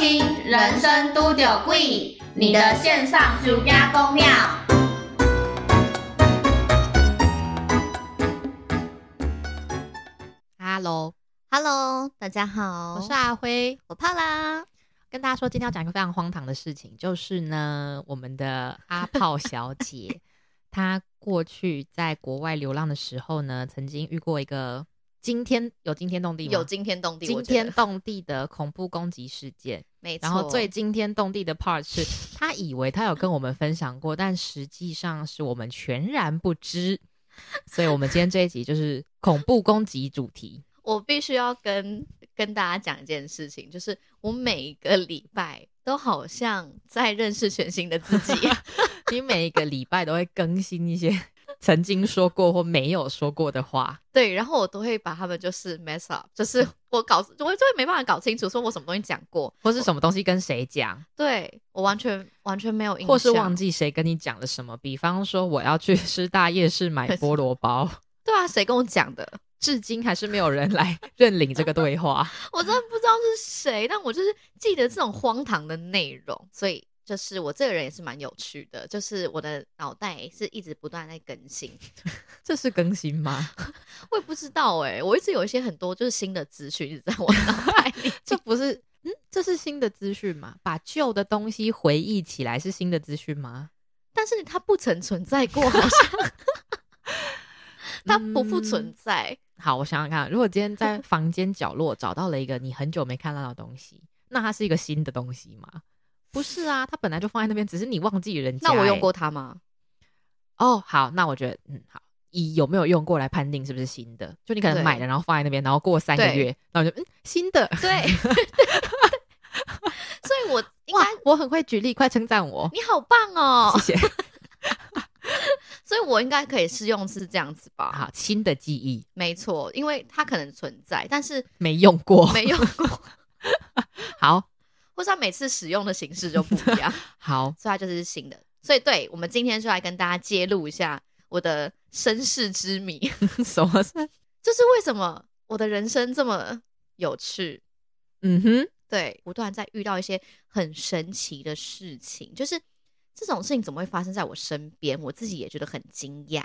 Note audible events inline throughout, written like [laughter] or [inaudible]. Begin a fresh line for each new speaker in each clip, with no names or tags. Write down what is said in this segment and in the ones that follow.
听《人生都有贵》，你的线上暑假公庙。
Hello，Hello，大家好，
我是阿辉，
我怕啦。
跟大家说，今天要讲一个非常荒唐的事情，就是呢，我们的阿炮小姐，[laughs] 她过去在国外流浪的时候呢，曾经遇过一个惊天有惊天动地吗？
有惊天动地，
惊天动地的恐怖攻击事件。
没错。
然后最惊天动地的 part 是，他以为他有跟我们分享过，但实际上是我们全然不知。所以，我们今天这一集就是恐怖攻击主题。
我必须要跟跟大家讲一件事情，就是我每个礼拜都好像在认识全新的自己。[laughs]
你每一个礼拜都会更新一些曾经说过或没有说过的话。
对，然后我都会把他们就是 mess up，就是我搞，我就会没办法搞清楚，说我什么东西讲过，
或是什么东西跟谁讲，
对我完全完全没有印象，
或是忘记谁跟你讲了什么。比方说，我要去师大夜市买菠萝包，[laughs]
对啊，谁跟我讲的？
至今还是没有人来认领这个对话。[laughs]
我真的不知道是谁，但我就是记得这种荒唐的内容，所以就是我这个人也是蛮有趣的，就是我的脑袋是一直不断在更新。[laughs]
这是更新吗？[laughs]
我也不知道哎、我一直有一些很多就是新的资讯一直在我脑海里。[laughs]
这不是，嗯，这是新的资讯吗？把旧的东西回忆起来是新的资讯吗？
但是它不曾存在过，好像它不复存在。
好，我想想看，如果今天在房间角落找到了一个你很久没看到的东西，那它是一个新的东西吗？不是啊，它本来就放在那边，只是你忘记人家、
那我用
欸
过它吗？
哦。好，那我觉得嗯好，以有没有用过来判定是不是新的。就你可能买了，然后放在那边，然后过三个月，然后就嗯新的。
对，所以我应该，
我很会举例，快称赞我，
你好棒哦，
谢谢。[laughs]
所以我应该可以试用是这样子吧？
好，新的记忆
没错，因为它可能存在，但是
没用过。
没用过，[laughs]
好
或是它每次使用的形式就不一样，[laughs]
好，
所以它就是新的。所以，对我们今天就来跟大家揭露一下我的身世之谜，[laughs]
什么是？
就是为什么我的人生这么有趣。
嗯哼，
对，不断在遇到一些很神奇的事情，就是这种事情怎么会发生在我身边？我自己也觉得很惊讶。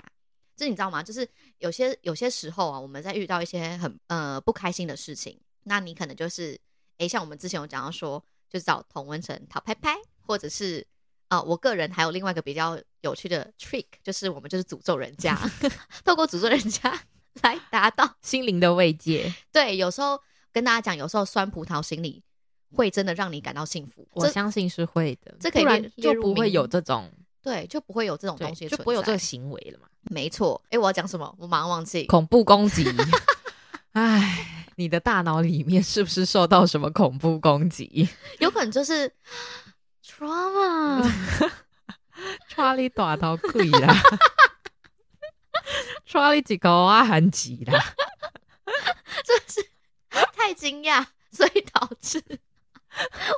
就是你知道吗？就是有些有些时候啊，我们在遇到一些很呃不开心的事情，那你可能就是诶，像我们之前有讲到说，就找童文成讨拍拍，或者是啊、呃我个人还有另外一个比较有趣的 trick，就是我们就是诅咒人家，[laughs] 透过诅咒人家来达到
心灵的慰藉。
对，有时候跟大家讲，有时候酸葡萄心理会真的让你感到幸福。
我相信是会的，
这可以
不然
列列入
就不会有这种，
对就不会有这种东西，
就不会有这个行为了嘛。
没错。哎，我要讲什么？我马上忘记。
恐怖攻击，[laughs] 唉，你的大脑里面是不是受到什么恐怖攻击？[laughs]
有可能就是 trauma。[laughs]
抓你大头鬼啦，抓你几个啊韩吉啦，[laughs]
真的是太惊讶，所以导致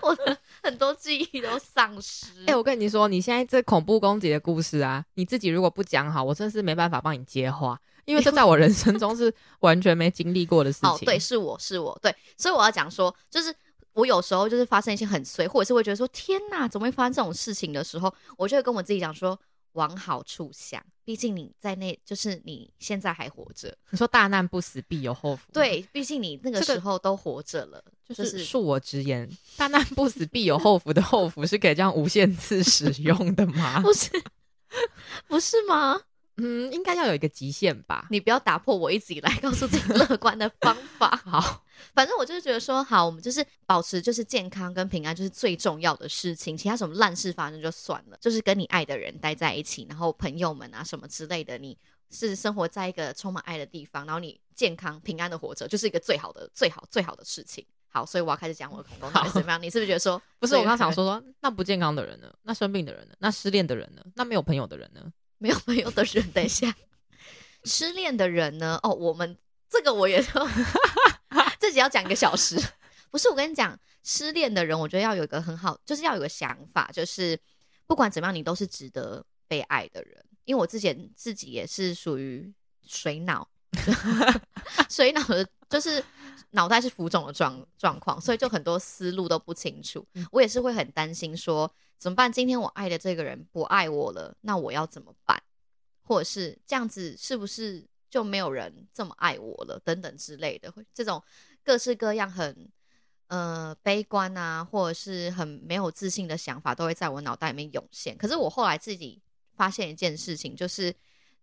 我的很多记忆都丧失。
哎、我跟你说，你现在这恐怖攻击的故事啊，你自己如果不讲好，我真的是没办法帮你接话，因为这在我人生中是完全没经历过的事情。
哦，对，是我是我，对，所以我要讲说，就是我有时候就是发生一些很衰，或者是会觉得说天哪，怎么会发生这种事情的时候，我就会跟我自己讲说，往好处想，毕竟你在那，就是你现在还活着，
你说大难不死必有后福，，
对，毕竟你那个时候都活着了，
就
就是
恕我直言，大难不死必有后福的后福是可以这样无限次使用的吗？[laughs]
不是不是吗？
嗯，应该要有一个极限吧。
你不要打破我一直以来告诉自己乐观的方法。[laughs]
好，
反正我就是觉得说，好，我们就是保持就是健康跟平安，就是最重要的事情。其他什么烂事发生就算了，就是跟你爱的人待在一起，然后朋友们啊什么之类的，你是生活在一个充满爱的地方，然后你健康平安的活着，就是一个最好的、最好、最好的事情。好，所以我要开始讲我的恐攻到底是怎么样。你是不是觉得说，
不是我刚刚想说说，那不健康的人呢？那生病的人呢？那失恋的人呢？那没有朋友的人呢？
没有朋友的人，等一下，失恋的人呢？哦，我们这个我也就 [laughs] 自己要讲一个小时。不是，我跟你讲，失恋的人，我觉得要有一个很好，就是要有个想法，就是不管怎么样，你都是值得被爱的人。因为我之前自己也是属于水脑，[laughs] 水脑的，就是脑袋是浮肿的状状况，所以就很多思路都不清楚。我也是会很担心，说怎么办？今天我爱的这个人不爱我了，那我要怎么办？或者是这样子，是不是就没有人这么爱我了？等等之类的，会这种各式各样很呃悲观啊，或者是很没有自信的想法，都会在我脑袋里面涌现。可是我后来自己发现一件事情，就是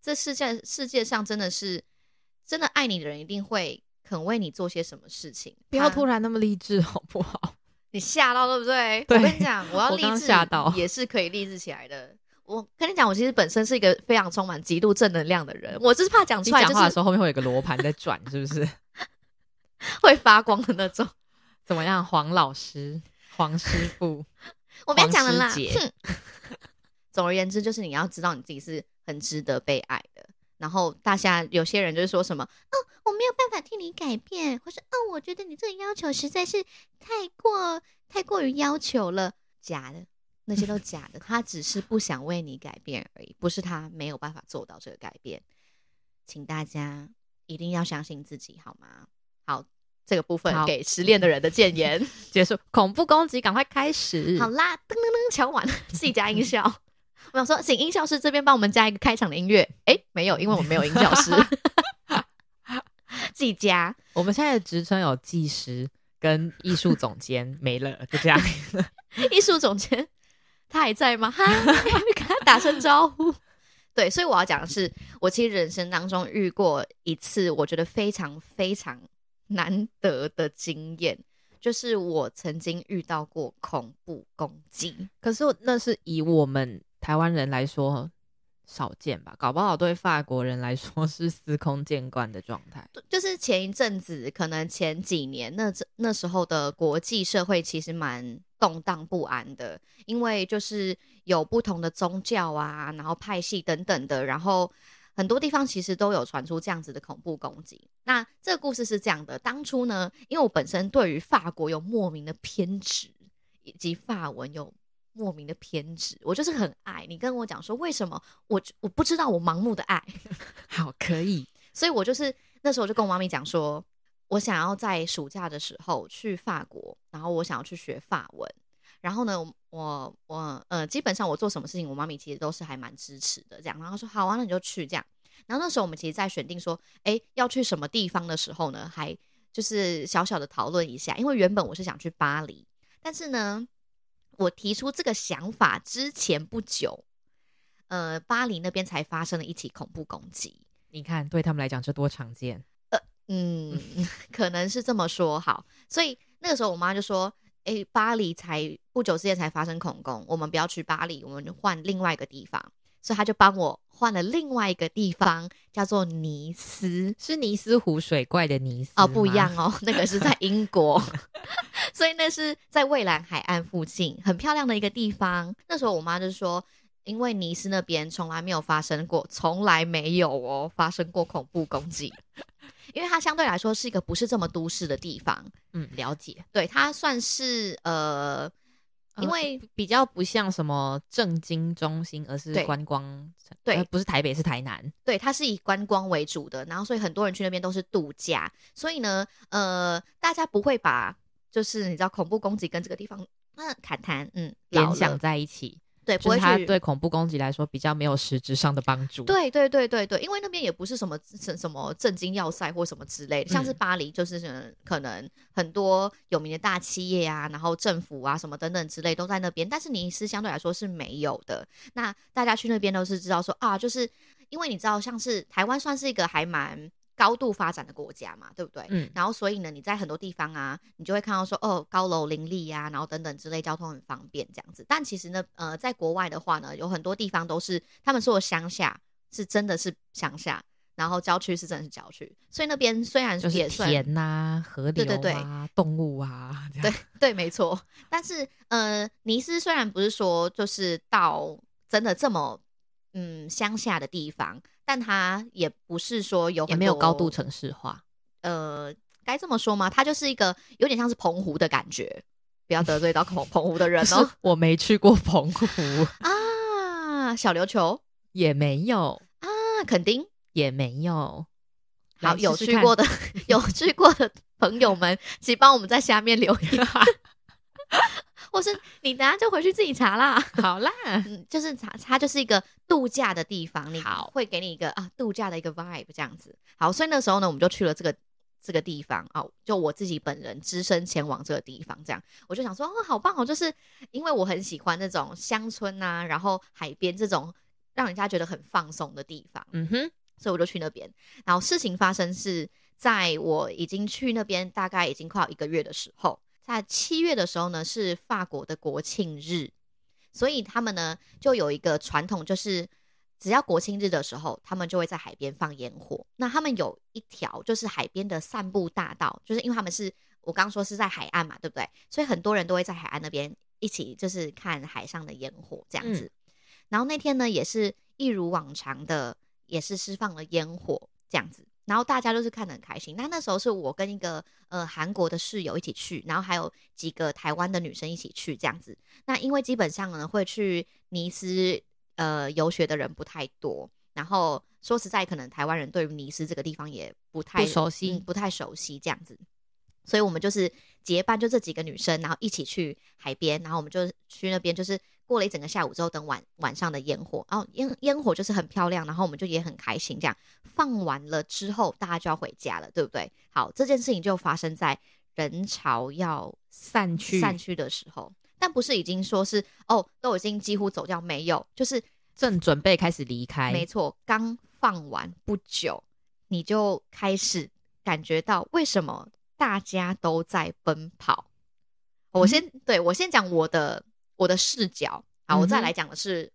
这世界世界上真的是真的爱你的人，一定会肯为你做些什么事情。
不要突然那么励志好不好？[laughs]
你吓到对不对？
对
我跟你讲，我要励志也是可以励志起来的。我跟你讲，我其实本身是一个非常充满极度正能量的人，我就是怕讲出来就是
讲话的时候后面会有一个罗盘在转，是不是？[laughs]
会发光的那种。
怎么样，黄老师、黄师傅？[laughs]
我不要讲了啦。总而言之，就是你要知道你自己是很值得被爱的。然后大家有些人就是说什么，哦，我没有办法替你改变，或是哦，我觉得你这个要求实在是太过太过于要求了，假的，那些都假的。他只是不想为你改变而已，不是他没有办法做到这个改变。请大家一定要相信自己，好吗？好，这个部分
好
给失恋的人的谏言。[laughs]
结束恐怖攻击，赶快开始。
好啦，噔噔噔，敲完了，自己加音效。我想说，请音效师这边帮我们加一个开场的音乐。诶，没有，因为我们没有音效师，[laughs] 自己加。
我们现在的职称有技师跟艺术总监，[laughs] 没了，就这样。[laughs]
艺术总监他还在吗？哈，跟他打声招呼。对，所以我要讲的是，我其实人生当中遇过一次，我觉得非常非常难得的经验，就是我曾经遇到过恐怖攻击。
可是那是以我们台湾人来说少见吧？搞不好对法国人来说是司空见惯的状态。
就是前一阵子，可能前几年那那时候的国际社会其实蛮动荡不安的，因为就是有不同的宗教啊，然后派系等等的，然后很多地方其实都有传出这样子的恐怖攻击。那这个故事是这样的，当初呢，因为我本身对于法国有莫名的偏执，以及法文有莫名的偏执，我就是很爱你跟我讲说为什么我我不知道我盲目的爱。
好，可以。[laughs]
所以我就是那时候就跟我妈咪讲说，我想要在暑假的时候去法国，然后我想要去学法文。然后呢，我我呃，基本上我做什么事情，我妈咪其实都是还蛮支持的，这样。然后她说好啊，那你就去这样。然后那时候我们其实，在选定说，哎，要去什么地方的时候呢，还就是小小的讨论一下，因为原本我是想去巴黎，但是呢，我提出这个想法之前不久，呃，巴黎那边才发生了一起恐怖攻击。
你看，对他们来讲这多常见。
呃嗯，[laughs] 可能是这么说好，所以那个时候我妈就说：“诶，巴黎才不久之前才发生恐攻，我们不要去巴黎，我们就换另外一个地方。”所以他就帮我换了另外一个地方，叫做尼斯。
是尼斯湖水怪的尼斯
哦，不一样哦，那个是在英国，[laughs] 所以那是在蔚蓝海岸附近，很漂亮的一个地方。那时候我妈就说，因为尼斯那边从来没有发生过，从来没有哦发生过恐怖攻击，因为它相对来说是一个不是这么都市的地方，
嗯，了解。
对，它算是呃，因为、
呃比较不像什么正经中心，而是观光，
对
呃不是台北，是台南。
对，它是以观光为主的，然后所以很多人去那边都是度假，所以呢，呃，大家不会把就是你知道恐怖攻击跟这个地方那侃谈，嗯，
联想在一起，
对，不会去
对恐怖攻击来说比较没有实质上的帮助。，
对对对对对，因为那边也不是什么什什么震惊要塞或什么之类的，像是
嗯
巴黎就是呃可能很多有名的大企业啊，然后政府啊什么等等之类都在那边，但是尼斯相对来说是没有的。那大家去那边都是知道说啊，就是因为你知道，像是台湾算是一个还蛮高度发展的国家嘛，对不对？
嗯，
然后所以呢，你在很多地方啊，你就会看到说，哦，高楼林立呀、然后等等之类，交通很方便这样子。但其实呢，呃，在国外的话呢，有很多地方都是他们说的乡下，是真的是乡下，然后郊区是真的是郊区，所以那边虽然
就是
也算
田呐、河流啊、
对对对
动物啊，
对 [laughs] 对，没错。但是呃，尼斯虽然不是说就是到真的这么嗯乡下的地方，但它也不是说有
也没有高度城市化。
呃，该这么说吗？它就是一个有点像是澎湖的感觉，不要得罪到澎 [laughs] 澎湖的人哦。
我没去过澎湖，[laughs]
啊，小琉球
也没有，
啊，垦丁
也没有。
好，有去过的 [laughs] 有去过的朋友们，请帮我们在下面留言，或是你等下就回去自己查啦。[laughs]
好啦，
嗯，就是查它就是一个度假的地方，你
好
会给你一个啊度假的一个 vibe 这样子。好，所以那时候呢，我们就去了这个这个地方啊，就我自己本人只身前往这个地方，这样我就想说，哦，好棒哦，就是因为我很喜欢那种乡村呐、然后海边这种让人家觉得很放松的地方。
嗯哼，
所以我就去那边。然后事情发生是在我已经去那边大概已经快要一个月的时候，在七月的时候呢，是法国的国庆日，所以他们呢就有一个传统，就是只要国庆日的时候，他们就会在海边放烟火。那他们有一条就是海边的散步大道，就是因为他们是我刚说是在海岸嘛，对不对？所以很多人都会在海岸那边一起就是看海上的烟火这样子。然后那天呢，也是一如往常的，也是释放了烟火这样子。然后大家都是看得很开心。那那时候是我跟一个呃韩国的室友一起去，然后还有几个台湾的女生一起去这样子。那因为基本上呢会去尼斯呃游学的人不太多，然后说实在，可能台湾人对于尼斯这个地方也不太
不熟悉
嗯不太熟悉这样子。所以我们就是结伴，就这几个女生，然后一起去海边，然后我们就去那边，就是过了一整个下午之后，等晚晚上的烟火，然后烟烟火就是很漂亮，然后我们就也很开心。这样放完了之后，大家就要回家了，对不对？好，这件事情就发生在人潮要
散去
散去的时候，但不是已经说是哦，都已经几乎走掉，没有，就是
正准备开始离开，
没错，刚放完不久，你就开始感觉到为什么大家都在奔跑。我先、对我先讲我的我的视角，好，我再来讲的是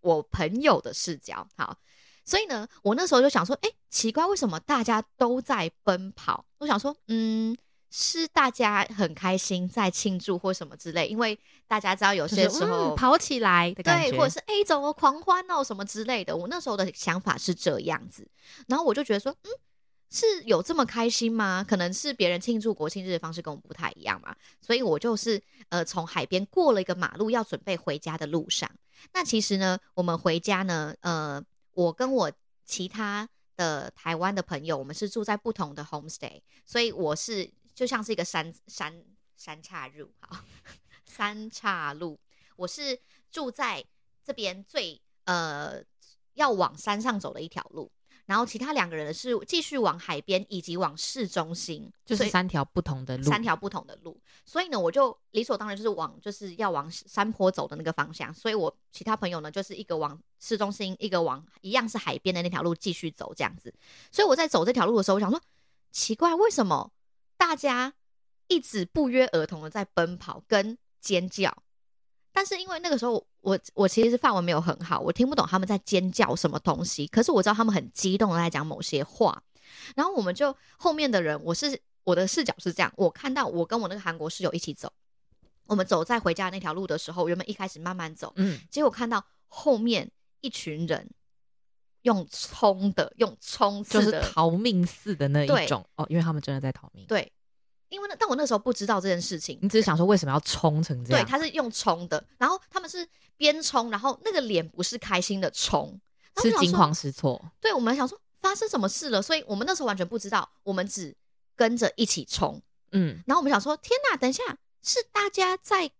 我朋友的视角。好，所以呢，我那时候就想说，哎、奇怪，为什么大家都在奔跑？我想说，嗯。是大家很开心在庆祝或什么之类，因为大家知道有些时候、
嗯跑起来的感觉，
对，或者是哎、走了狂欢哦什么之类的。我那时候的想法是这样子，然后我就觉得说，嗯，是有这么开心吗？可能是别人庆祝国庆日的方式跟我们不太一样嘛，所以我就是呃从海边过了一个马路，要准备回家的路上。那其实呢，我们回家呢，呃，我跟我其他的台湾的朋友，我们是住在不同的 homestay，所以我是就像是一个山山山岔路，好，[laughs] 三岔路，我是住在这边最呃要往山上走的一条路，然后其他两个人是继续往海边以及往市中心，
就是三条不同的路，
三条不同的路，所以呢，我就理所当然就是往就是要往山坡走的那个方向，所以我其他朋友呢就是一个往市中心，一个往一样是海边的那条路继续走这样子。所以我在走这条路的时候，我想说，奇怪，为什么大家一直不约而同的在奔跑跟尖叫？但是因为那个时候我我其实是范文没有很好，我听不懂他们在尖叫什么东西，可是我知道他们很激动的在讲某些话，然后我们就后面的人，我是我的视角是这样，我看到我跟我那个韩国室友一起走，我们走在回家那条路的时候，原本一开始慢慢走，
嗯，
结果看到后面一群人用冲的，用冲
就是，逃命似的那一种。哦，因为他们真的在逃命。
对，因为那但我那时候不知道这件事情，
你只是想说为什么要冲成这样
对，
样？
他是用冲的，然后他们是边冲，然后那个脸不是开心的冲，
是惊慌失措，
对，我们想说发生什么事了，所以我们那时候完全不知道，我们只跟着一起冲。
嗯，
然后我们想说，天哪，等一下，是大家在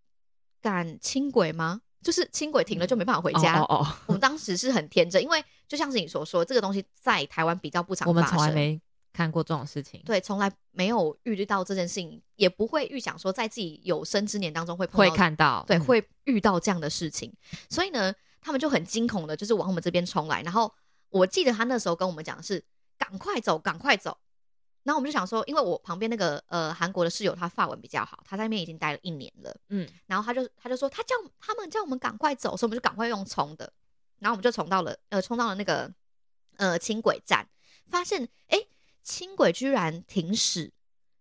赶轻轨吗？就是轻轨停了就没办法回家。
哦哦哦，
我们当时是很天真，因为就像是你所说，这个东西在台湾比较不常
我们
发生。
从来没看过这种事情，
对，从来没有预虑到这件事情，也不会预想说在自己有生之年当中会碰
会看到，
对，
嗯
会遇到这样的事情。所以呢，他们就很惊恐的，就是往我们这边冲来。然后我记得他那时候跟我们讲的是赶快走，赶快走。然后我们就想说，因为我旁边那个呃韩国的室友，他法文比较好，他在那边已经待了一年了。
嗯，
然后他就他就说，他叫他们叫我们赶快走，所以我们就赶快用冲的。然后我们就冲到了呃冲到了那个呃轻轨站，发现哎轻轨居然停驶，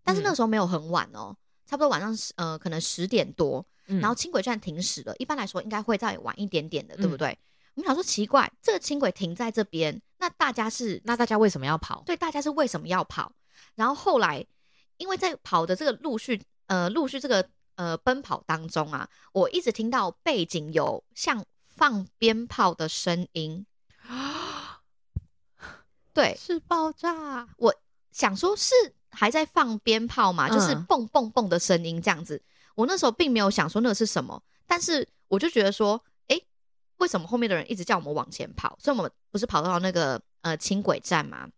但是那个时候没有很晚哦，差不多晚上十呃可能十点多，
嗯
然后轻轨站停驶了，一般来说应该会再晚一点点的，对不
嗯
对？我们想说奇怪，这个轻轨停在这边，那大家是
那大家为什么要跑？
对大家是为什么要跑？然后后来因为在跑的这个陆续呃陆续这个呃奔跑当中啊，我一直听到背景有像放鞭炮的声音，对
是爆炸，
我想说是还在放鞭炮嘛，就是
嗯
蹦蹦蹦的声音这样子。我那时候并没有想说那个是什么，但是我就觉得说，诶，为什么后面的人一直叫我们往前跑？所以我们不是跑到那个呃轻轨站吗？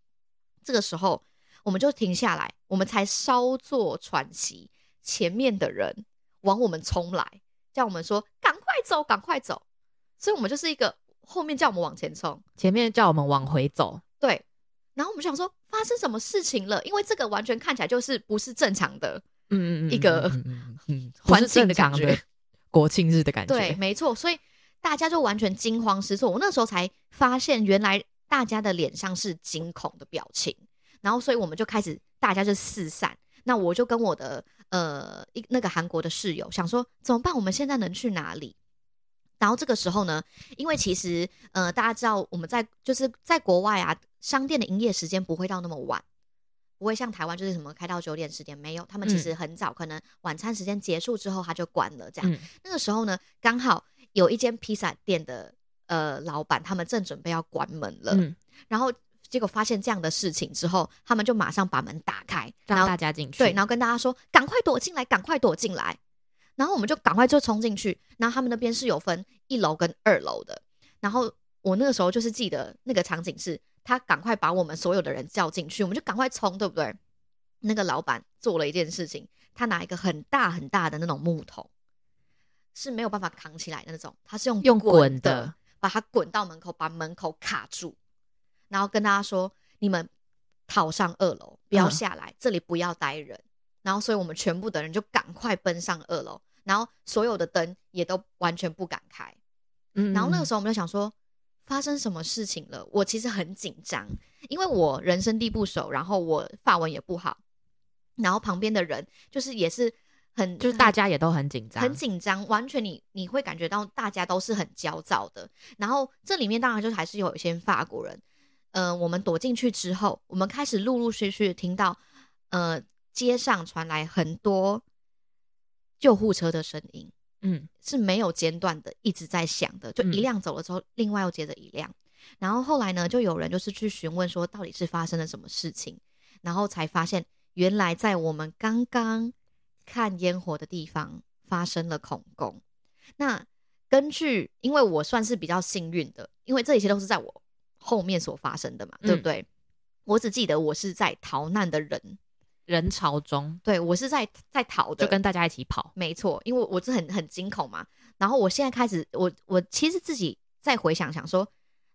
这个时候我们就停下来，我们才稍作喘息，前面的人往我们冲来，叫我们说赶快走，赶快走。所以我们就是一个后面叫我们往前冲，
前面叫我们往回走，
对。然后我们想说发生什么事情了，因为这个完全看起来就是不是正常的，
嗯嗯
一个环境的感觉
国庆日的感觉，
对，没错，所以大家就完全惊慌失措。我那时候才发现，原来大家的脸上是惊恐的表情，然后所以我们就开始大家就四散。那我就跟我的呃一那个韩国的室友想说，怎么办？我们现在能去哪里？然后这个时候呢，因为其实呃大家知道我们在就是在国外啊，商店的营业时间不会到那么晚。不会像台湾就是什么开到九点十点没有，他们其实很早，可能晚餐时间结束之后他就关了这样。
嗯
那个时候呢，刚好有一间披萨店的呃老板，他们正准备要关门了，
嗯，
然后结果发现这样的事情之后，他们就马上把门打开，然
让
后
大家进去，
对，然后跟大家说赶快躲进来，赶快躲进来。然后我们就赶快就冲进去，然后他们那边是有分一楼跟二楼的。然后我那个时候就是记得那个场景是，他赶快把我们所有的人叫进去，我们就赶快冲，对不对？那个老板做了一件事情，他拿一个很大很大的那种木桶，是没有办法扛起来的那种，他是用
用
滚
滚的
把它滚到门口，把门口卡住，然后跟大家说：“你们逃上二楼，不要
嗯
下来，这里不要待人。”然后，所以我们全部的人就赶快奔上二楼，然后所有的灯也都完全不敢开。
嗯，
然后那个
时
时候我们就想说，发生什么事情了？我其实很紧张，因为我人生地不熟，然后我法文也不好，然后旁边的人就是也是很
就是大家也都很紧张，
很紧张，完全你你会感觉到大家都是很焦躁的。然后这里面当然就是还是有一些法国人，呃，我们躲进去之后，我们开始陆陆续续听到，呃，街上传来很多救护车的声音，
嗯
是没有间断的，一直在响的，就一
嗯
辆走了之后，另外又接着一辆。然后后来呢，就有人就是去询问说，到底是发生了什么事情，然后才发现，原来在我们刚刚看烟火的地方发生了恐攻。那根据，因为我算是比较幸运的，因为这一切都是在我后面所发生的嘛，对不
嗯
对？我只记得我是在逃难的人，
人潮中
对我是在在逃的，
就跟大家一起跑，
没错，因为我是很很惊恐嘛。然后我现在开始，我我其实自己在回想想说，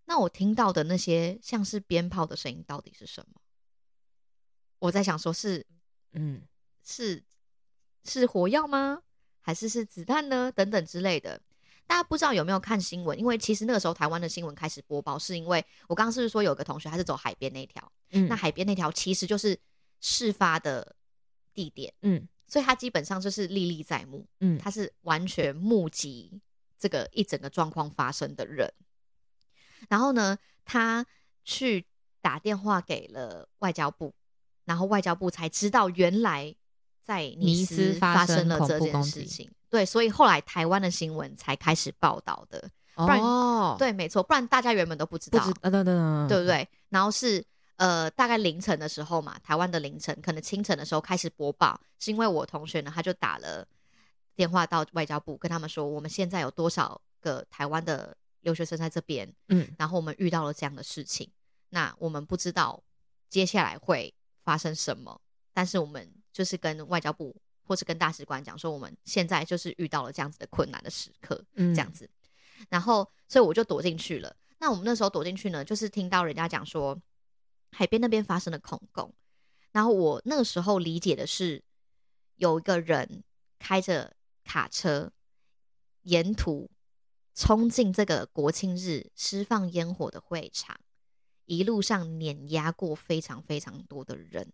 那我听到的那些像是鞭炮的声音到底是什么？我在想说是
嗯
是是火药吗？还是是子弹呢？等等之类的。大家不知道有没有看新闻？因为其实那个时候台湾的新闻开始播报，是因为我刚刚是不是说有个同学他是走海边那条？
嗯
那海边那条其实就是事发的地点，
嗯
所以他基本上就是历历在目。
嗯
他是完全目击这个一整个状况发生的人。然后呢，他去打电话给了外交部，然后外交部才知道原来在尼
尼
斯
斯发
发生了这件事情。对，所以后来台湾的新闻才开始报道的。然
哦，，
对，没错，不然大家原本都不知道，
不知啊，对对对
对不？对？然后是呃，大概凌晨的时候嘛，台湾的凌晨，可能清晨的时候开始播报，是因为我同学呢，他就打了电话到外交部，跟他们说，我们现在有多少个台湾的留学生在这边，
嗯
然后我们遇到了这样的事情，那我们不知道接下来会发生什么，但是我们就是跟外交部或是跟大使馆讲说，我们现在就是遇到了这样子的困难的时刻，
嗯
这样子。然后，所以我就躲进去了。那我们那时候躲进去呢，就是听到人家讲说，海边那边发生了恐攻。然后我那个时候理解的是，有一个人开着卡车，沿途冲进这个国庆日释放烟火的会场，一路上碾压过非常非常多的人。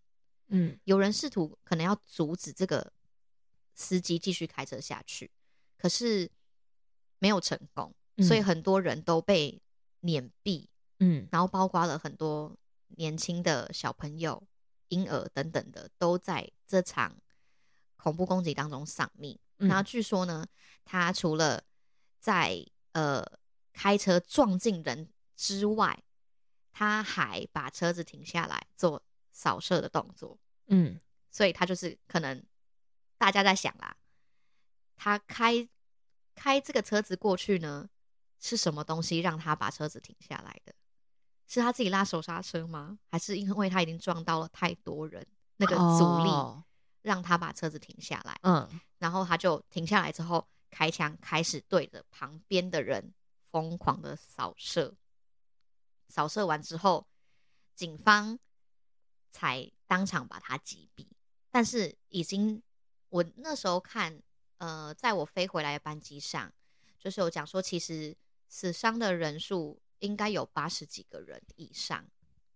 嗯
有人试图可能要阻止这个司机继续开车下去，可是没有成功，所以
嗯
很多人都被碾毙，
嗯
然后包括了很多年轻的小朋友、婴儿等等的，都在这场恐怖攻击当中丧命。
嗯
然后据说呢，他除了在呃开车撞进人之外，他还把车子停下来做扫射的动作，
嗯，
所以他就是可能大家在想啦，他开开这个车子过去呢，是什么东西让他把车子停下来的？是他自己拉手刹车吗？还是因为他已经撞到了太多人，那个阻力
哦
让他把车子停下来？
嗯，
然后他就停下来之后，开枪开始对着旁边的人疯狂的扫射。扫射完之后，警方才当场把他击毙。但是已经，我那时候看，呃，在我飞回来的班机上，就是有讲说，其实死伤的人数应该有八十几个人以上。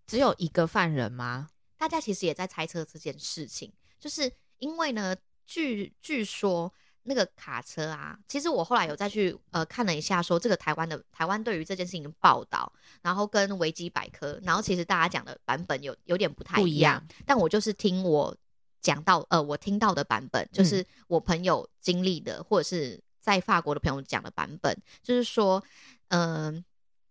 只有一个犯人吗？
大家其实也在猜测这件事情，就是因为呢，据据说那个卡车啊，其实我后来有再去呃看了一下，说这个台湾的台湾对于这件事情的报道，然后跟维基百科，然后其实大家讲的版本有有点不太
不一
样。但我就是听我讲到呃我听到的版本，就是我朋友经历的，或者是在法国的朋友讲的版本，就是说，嗯、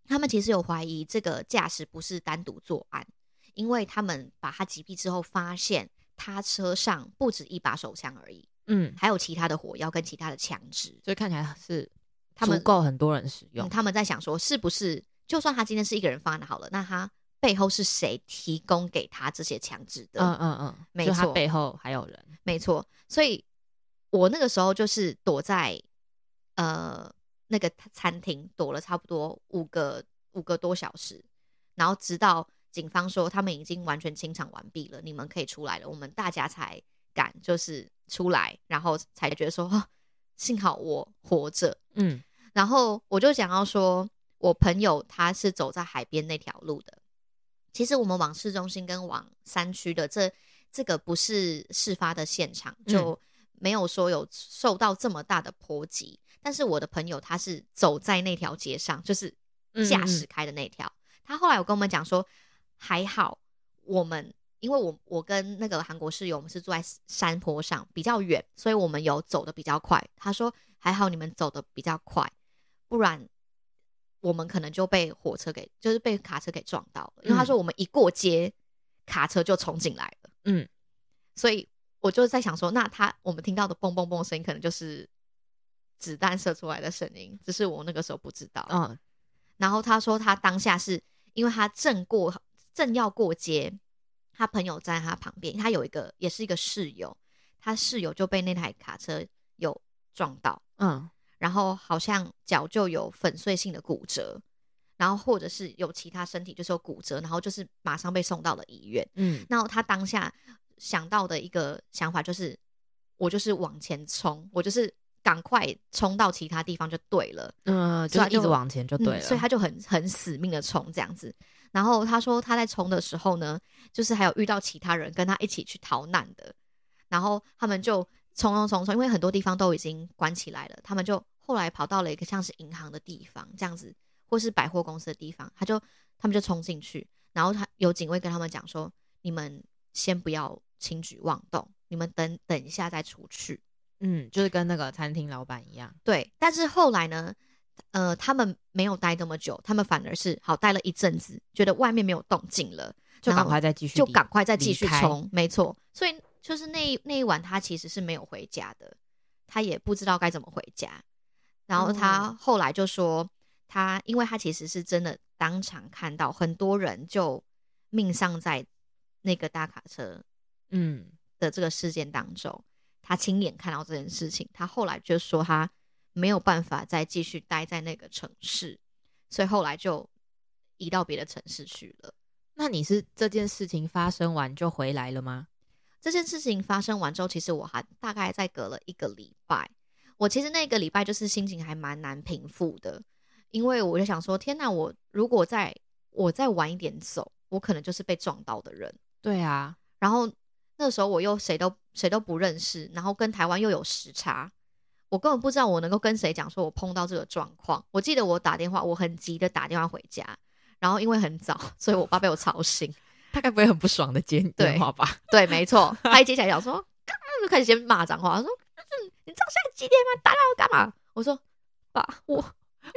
他们其实有怀疑这个驾驶不是单独作案。因为他们把他击毙之后，发现他车上不止一把手枪而已，
嗯，
还有其他的火药跟其他的枪支。
所以看起来是
他们
足够很多人使用
嗯，。他们在想说，是不是就算他今天是一个人犯案好了，那他背后是谁提供给他这些枪支的？
嗯嗯嗯，
没错
背后还有人。
没错，所以我那个时候就是躲在呃那个餐厅躲了差不多五个五个多小时，然后直到警方说他们已经完全清场完毕了，你们可以出来了，我们大家才敢就是出来，然后才觉得说，哦、[laughs] 幸好我活着。
嗯
然后我就想要说，我朋友他是走在海边那条路的。其实我们往市中心跟往山区的这这个不是事发的现场，就没有说有受到这么大的波及。但是我的朋友他是走在那条街上，就是驾驶开的那条。他后来有跟我们讲说，还好我们因为我我跟那个韩国室友，我们是住在山坡上比较远，所以我们有走的比较快。他说还好你们走的比较快，不然我们可能就被火车给就是被卡车给撞到了。因为他说我们一过街，卡车就冲进来了。
嗯，
所以我就在想说，那他我们听到的嘣嘣嘣声音，可能就是子弹射出来的声音，只是我那个时候不知道。
嗯
然后他说他当下是因为他正过正要过街，他朋友在他旁边，他有一个也是一个室友，他室友就被那台卡车有撞到，
嗯
然后好像脚就有粉碎性的骨折，然后或者是有其他身体就是有骨折，然后就是马上被送到了医院。
嗯
然后他当下想到的一个想法就是，我就是往前冲，我就是赶快冲到其他地方就对了。
嗯，就一直往前就对了。
嗯，所以他就很很死命的冲这样子。然后他说他在冲的时候呢，就是还有遇到其他人跟他一起去逃难的，然后他们就冲冲冲冲，因为很多地方都已经关起来了，他们就后来跑到了一个像是银行的地方这样子，或是百货公司的地方，他就他们就冲进去，然后他有警卫跟他们讲说，你们先不要轻举妄动，你们等等一下再出去。
嗯，就是跟那个餐厅老板一样。
对，但是后来呢，呃，他们没有待那么久，他们反而是好待了一阵子，觉得外面没有动静了，
就赶快再继续，
就赶快再继续冲，没错。所以就是那一那一晚，他其实是没有回家的，他也不知道该怎么回家。然后他
哦
后来就说，他因为他其实是真的当场看到很多人就命丧在那个大卡车
嗯
的这个事件当中，他亲眼看到这件事情，他后来就说他没有办法再继续待在那个城市，所以后来就移到别的城市去了。
那你是这件事情发生完就回来了吗？
这件事情发生完之后，其实我还大概再隔了一个礼拜，我其实那个礼拜就是心情还蛮难平复的，因为我就想说，天哪，我如果再我再晚一点走，我可能就是被撞到的人。
对啊，
然后那时候我又谁都谁都不认识，然后跟台湾又有时差，我根本不知道我能够跟谁讲说我碰到这个状况。我记得我打电话，我很急的打电话回家，然后因为很早，[laughs] 所以我爸被我吵醒。[laughs]
他该不会很不爽的接电话吧？
对，没错，[laughs] 他一接起来讲说，就开始先骂脏话，说嗯你知道现在几点吗？打电话干嘛？我说爸，我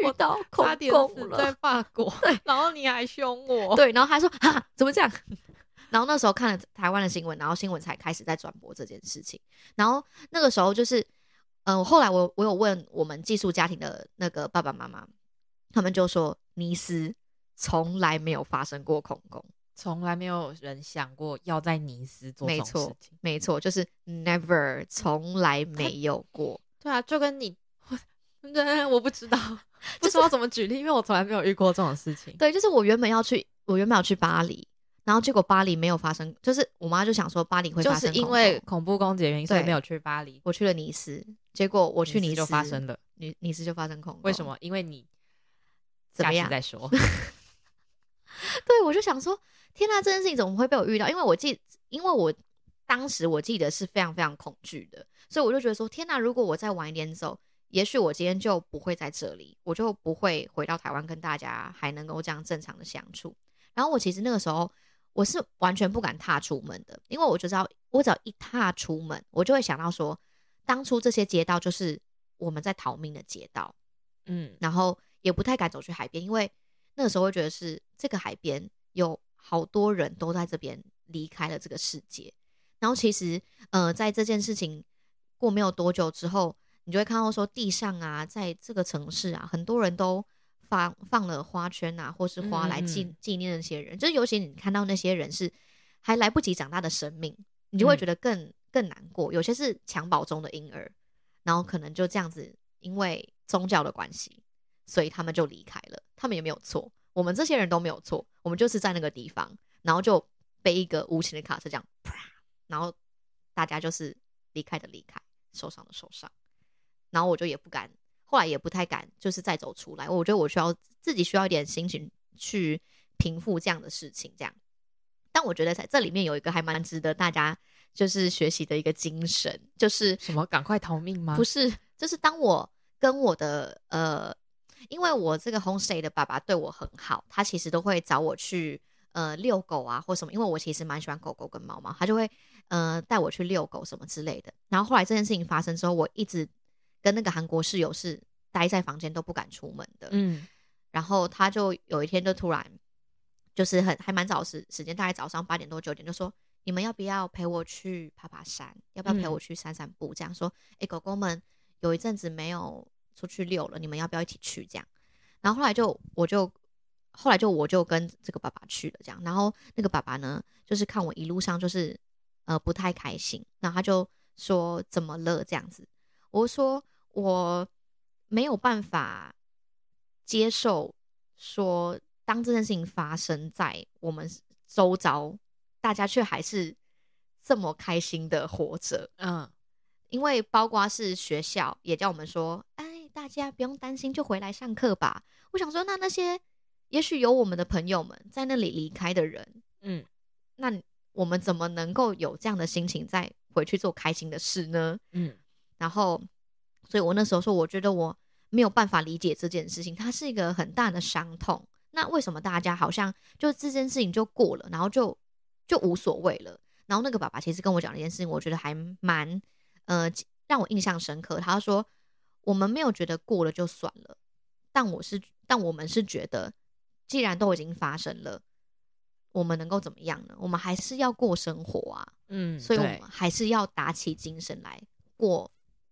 我到恐
差点
攻
死在
了。
法国，
对，
然后你还凶我，
对，然后他说啊，怎么这样？然后那时候看了台湾的新闻，然后新闻才开始在转播这件事情。然后那个时候就是，嗯、后来我我有问我们寄宿家庭的那个爸爸妈妈，他们就说尼斯从来没有发生过恐攻，
从来没有人想过要在尼斯做这种
没错
事情。
没错，就是 never 从来没有过。
对啊，就跟你，对，我不知道，[laughs] 不知道怎么举例，因为我从来没有遇过这种事情。
对，就是我原本要去，我原本要去巴黎，然后结果巴黎没有发生，就是我妈就想说巴黎会
就是
发生
因为恐怖攻击的原因，所以没有去巴黎。
我去了尼斯，结果我去尼斯
就发生了，
尼尼斯就发生恐攻，
为什？么？因为你下
怎么样
再说。[laughs]
对，我就想说，天呐，这件事情怎么会被我遇到？因为我记，因为我当时我记得是非常非常恐惧的，所以我就觉得说，天呐，如果我再晚一点走，也许我今天就不会在这里，我就不会回到台湾跟大家还能够这样正常的相处。然后我其实那个时候我是完全不敢踏出门的，因为我就知道，我只要一踏出门，我就会想到说，当初这些街道就是我们在逃命的街道，
嗯，
然后也不太敢走去海边，因为那个时候会觉得是这个海边有好多人都在这边离开了这个世界。然后其实，呃，在这件事情过没有多久之后，你就会看到说地上啊，在这个城市啊，很多人都放放了花圈啊，或是花来纪纪念那些人。就是尤其你看到那些人是还来不及长大的生命，你就会
嗯
觉得更、更难过。有些是襁褓中的婴儿，然后可能就这样子，因为宗教的关系，所以他们就离开了。他们也没有错，我们这些人都没有错，我们就是在那个地方，然后就被一个无情的卡车这样，啪，然后大家就是离开的离开，受伤的受伤，然后我就也不敢，后来也不太敢，就是再走出来。我觉得我需要自己需要一点心情去平复这样的事情，这样。但我觉得在这里面有一个还蛮值得大家就是学习的一个精神，就是
什么？赶快逃命吗？
不是，就是当我跟我的呃，因为我这个 homestay 的爸爸对我很好，他其实都会找我去呃遛狗啊或什么，因为我其实蛮喜欢狗狗跟猫猫，他就会呃带我去遛狗什么之类的。然后后来这件事情发生之后，我一直跟那个韩国室友是待在房间都不敢出门的。
嗯，
然后他就有一天就突然就是很还蛮早时时间，大概早上八点多九点就说。你们要不要陪我去爬爬山？要不要陪
嗯
我去散散步？这样说，哎、狗狗们有一阵子没有出去遛了，你们要不要一起去？这样，然后后来就我就后来就我就跟这个爸爸去了，这样，然后那个爸爸呢，就是看我一路上就是呃不太开心，然后他就说怎么了这样子，我说我没有办法接受说当这件事情发生在我们周遭，大家却还是这么开心的活着，
嗯，
因为包括是学校也叫我们说，哎，大家不用担心，就回来上课吧。我想说，那那些也许有我们的朋友们在那里离开的人，
嗯，
那我们怎么能够有这样的心情再回去做开心的事呢？
嗯，
然后，所以我那时候说，我觉得我没有办法理解这件事情，它是一个很大的伤痛。那为什么大家好像就这件事情就过了，然后就就无所谓了？然后那个爸爸其实跟我讲了一件事情，我觉得还蛮呃让我印象深刻。他说我们没有觉得过了就算了，但我是但我们是觉得，既然都已经发生了，我们能够怎么样呢？我们还是要过生活啊。
嗯，
所以我们还是要打起精神来过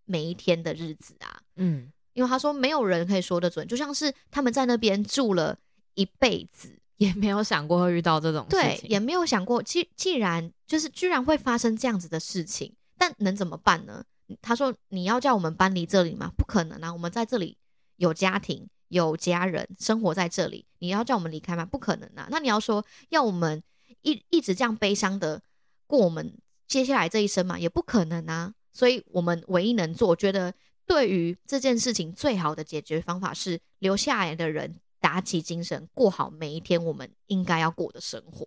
每一天的日子啊。
嗯，
因为他说没有人可以说得准，就像是他们在那边住了一辈子，
也没有想过会遇到这种事
对，
情，
也没有想过，既既然就是居然会发生这样子的事情，但能怎么办呢？他说你要叫我们搬离这里吗？不可能啊，我们在这里有家庭。有家人生活在这里，你要叫我们离开吗？不可能啊！那你要说要我们一一直这样悲伤的过我们接下来这一生嘛，也不可能啊。所以，我们唯一能做，觉得对于这件事情最好的解决方法是留下来的人打起精神，过好每一天我们应该要过的生活。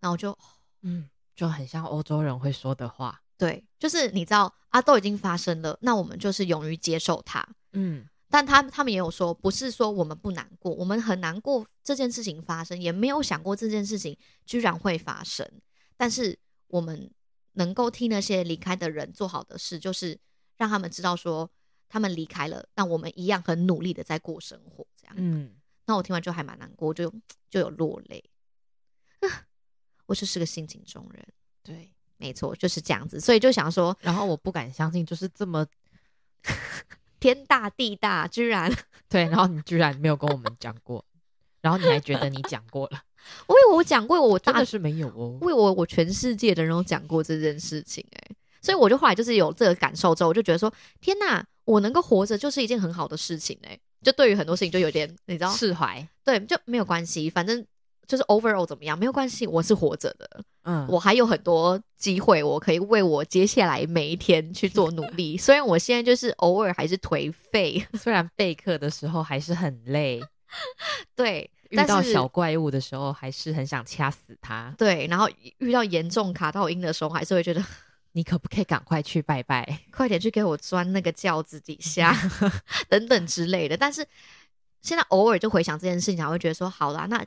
然后就
嗯，就很像欧洲人会说的话，
对，就是你知道啊，都已经发生了，那我们就是勇于接受它。
嗯，
但他他们也有说，不是说我们不难过，我们很难过这件事情发生，也没有想过这件事情居然会发生。但是我们能够替那些离开的人做好的事，就是让他们知道说他们离开了，但我们一样很努力的在过生活。这样，
嗯，
那我听完就还蛮难过，就就有落泪。我就是个性情中人。
对，
没错，就是这样子。所以就想说，
然后我不敢相信，就是这么 [laughs]
天大地大，居然
对，然后你居然没有跟我们讲过，然后你还觉得你讲过了，
我以为我讲过，我大
真的是没有哦。
为我我全世界的人都讲过这件事情、欸，所以我就后来就是有这个感受之后，我就觉得说，天呐，我能够活着就是一件很好的事情、欸，就对于很多事情就有点你知道，
释怀，
对，就没有关系，反正就是 overall 怎么样没有关系，我是活着的，
嗯，
我还有很多机会，我可以为我接下来每一天去做努力。[laughs] 虽然我现在就是偶尔还是颓废，
虽然备课的时候还是很累，[laughs]
对，
遇到小怪物的时候还是很想掐死他。
对，然后遇到严重卡到音的时候，还是会觉得 [laughs]
你可不可以赶快去拜拜？[laughs]
快点去给我钻那个轿子底下等等之类的。但是现在偶尔就回想这件事情，还会觉得说，好啦，那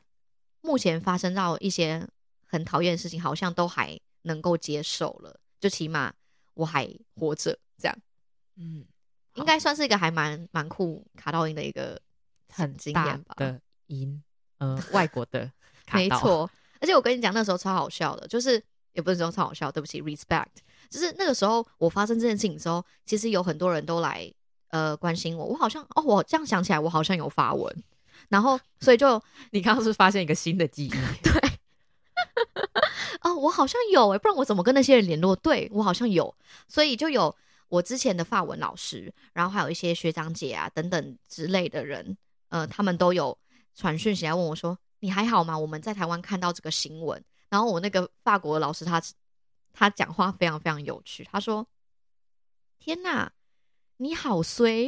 目前发生到一些很讨厌的事情，好像都还能够接受了，就起码我还活着，这样
嗯，
应该算是一个还蛮蛮酷卡到音的一个
很
经典吧。
的音，呃，外国的 [laughs] 卡，
没错，而且我跟你讲，那时候超好笑的，就是也不是说超好笑，对不起，respect，就是那个时候我发生这件事情之后，其实有很多人都来呃关心我，我好像哦，我这样想起来，我好像有发文，然后所以就 [laughs]
你刚刚是是发现一个新的记忆，[laughs] 对。
哦，我好像有诶，不然我怎么跟那些人联络？对我好像有，所以就有我之前的法文老师，然后还有一些学长姐啊等等之类的人，呃，他们都有传讯息来问我说：“你还好吗？”我们在台湾看到这个新闻，然后我那个法国的老师他他讲话非常非常有趣，他说：“天哪，你好衰！”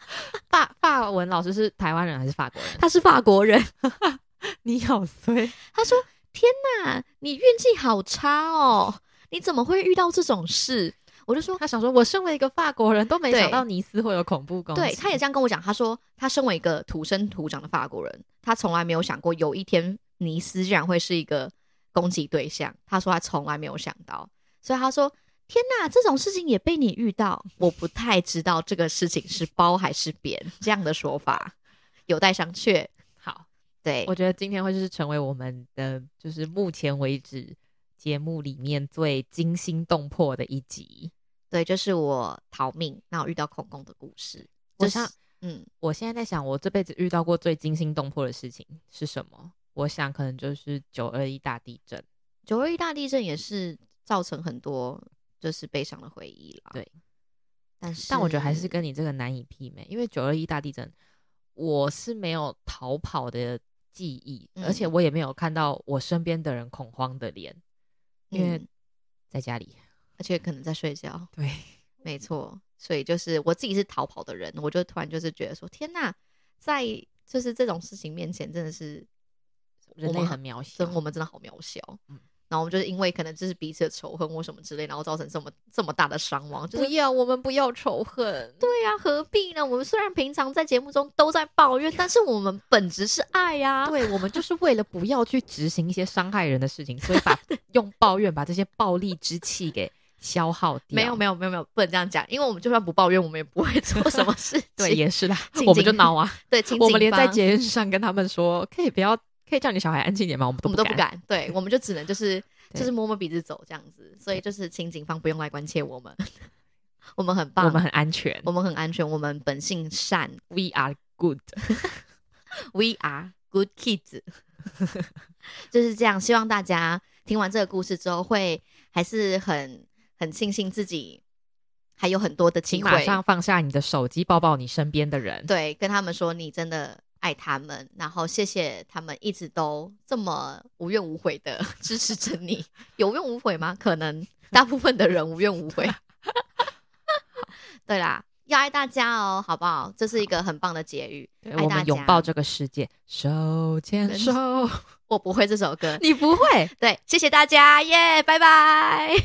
[laughs]
法法文老师是台湾人还是法国人？
他是法国人，[laughs]
你好衰，[laughs]
他说：“天哪，你运气好差哦，你怎么会遇到这种事？”我就说
他想说，我身为一个法国人，都没想到尼斯会有恐怖攻击。
对，他也这样跟我讲。他说，他身为一个土生土长的法国人，他从来没有想过有一天尼斯竟然会是一个攻击对象。他说他从来没有想到，所以他说：“天哪，这种事情也被你遇到，我不太知道这个事情是褒还是贬。”这样的说法有待商榷。
好，
对
我，觉得今天会就是成为我们的就是目前为止节目里面最惊心动魄的一集。
对，就是我逃命，然后遇到恐攻的故事。就是
我想，
嗯，
我现在在想，我这辈子遇到过最惊心动魄的事情是什么？我想可能就是九二一大地震。
九二一大地震也是造成很多就是悲伤的回忆了。
对，
但是
但我觉得还是跟你这个难以媲美，因为九二一大地震，我是没有逃跑的记忆，
嗯
而且我也没有看到我身边的人恐慌的脸，因为
嗯
在家里。
而且可能在睡觉。
对，
没错，所以就是我自己是逃跑的人，我就突然就是觉得说，天呐，在就是这种事情面前，真的是
人类很渺小
真。我们真的好渺小。
嗯
然后我们就是因为可能就是彼此的仇恨或什么之类，然后造成这么这么大的伤亡，就是
不要，我们不要仇恨。
对呀、何必呢？我们虽然平常在节目中都在抱怨，但是我们本质是爱呀、
对，我们就是为了不要去执行一些伤害人的事情，所以把 [laughs] 用抱怨把这些暴力之气给消耗掉。
没有没有没有没有，不能这样讲，因为我们就算不抱怨，我们也不会 [laughs] 做什么事情。
对，也是啦，[laughs] 我们就挠啊。[laughs]
对，请
我们连在节日上跟他们说，可以不要，可以叫你小孩安静点吗？我们都
我们都不
敢。
对，我们就只能就是就是摸摸鼻子走这样子，所以就是请警方不用来关切我们，我们很棒，
我们很安全
我们很安全，我们本性善
，We are good。
，We are good kids，就是这样。希望大家听完这个故事之后，会还是很很庆幸自己还有很多的机会，
马上放下你的手机，抱抱你身边的人。
对，跟他们说你真的爱他们，然后谢谢他们一直都这么无怨无悔的 [laughs] 支持着你。有怨无悔吗？可能大部分的人无怨无悔。[laughs] 对啦，要爱大家哦，好不好？这是一个很棒的结语。
对我们拥抱这个世界，手牵手。
我不会这首歌，[laughs]
你不会？
对，谢谢大家，耶，拜拜。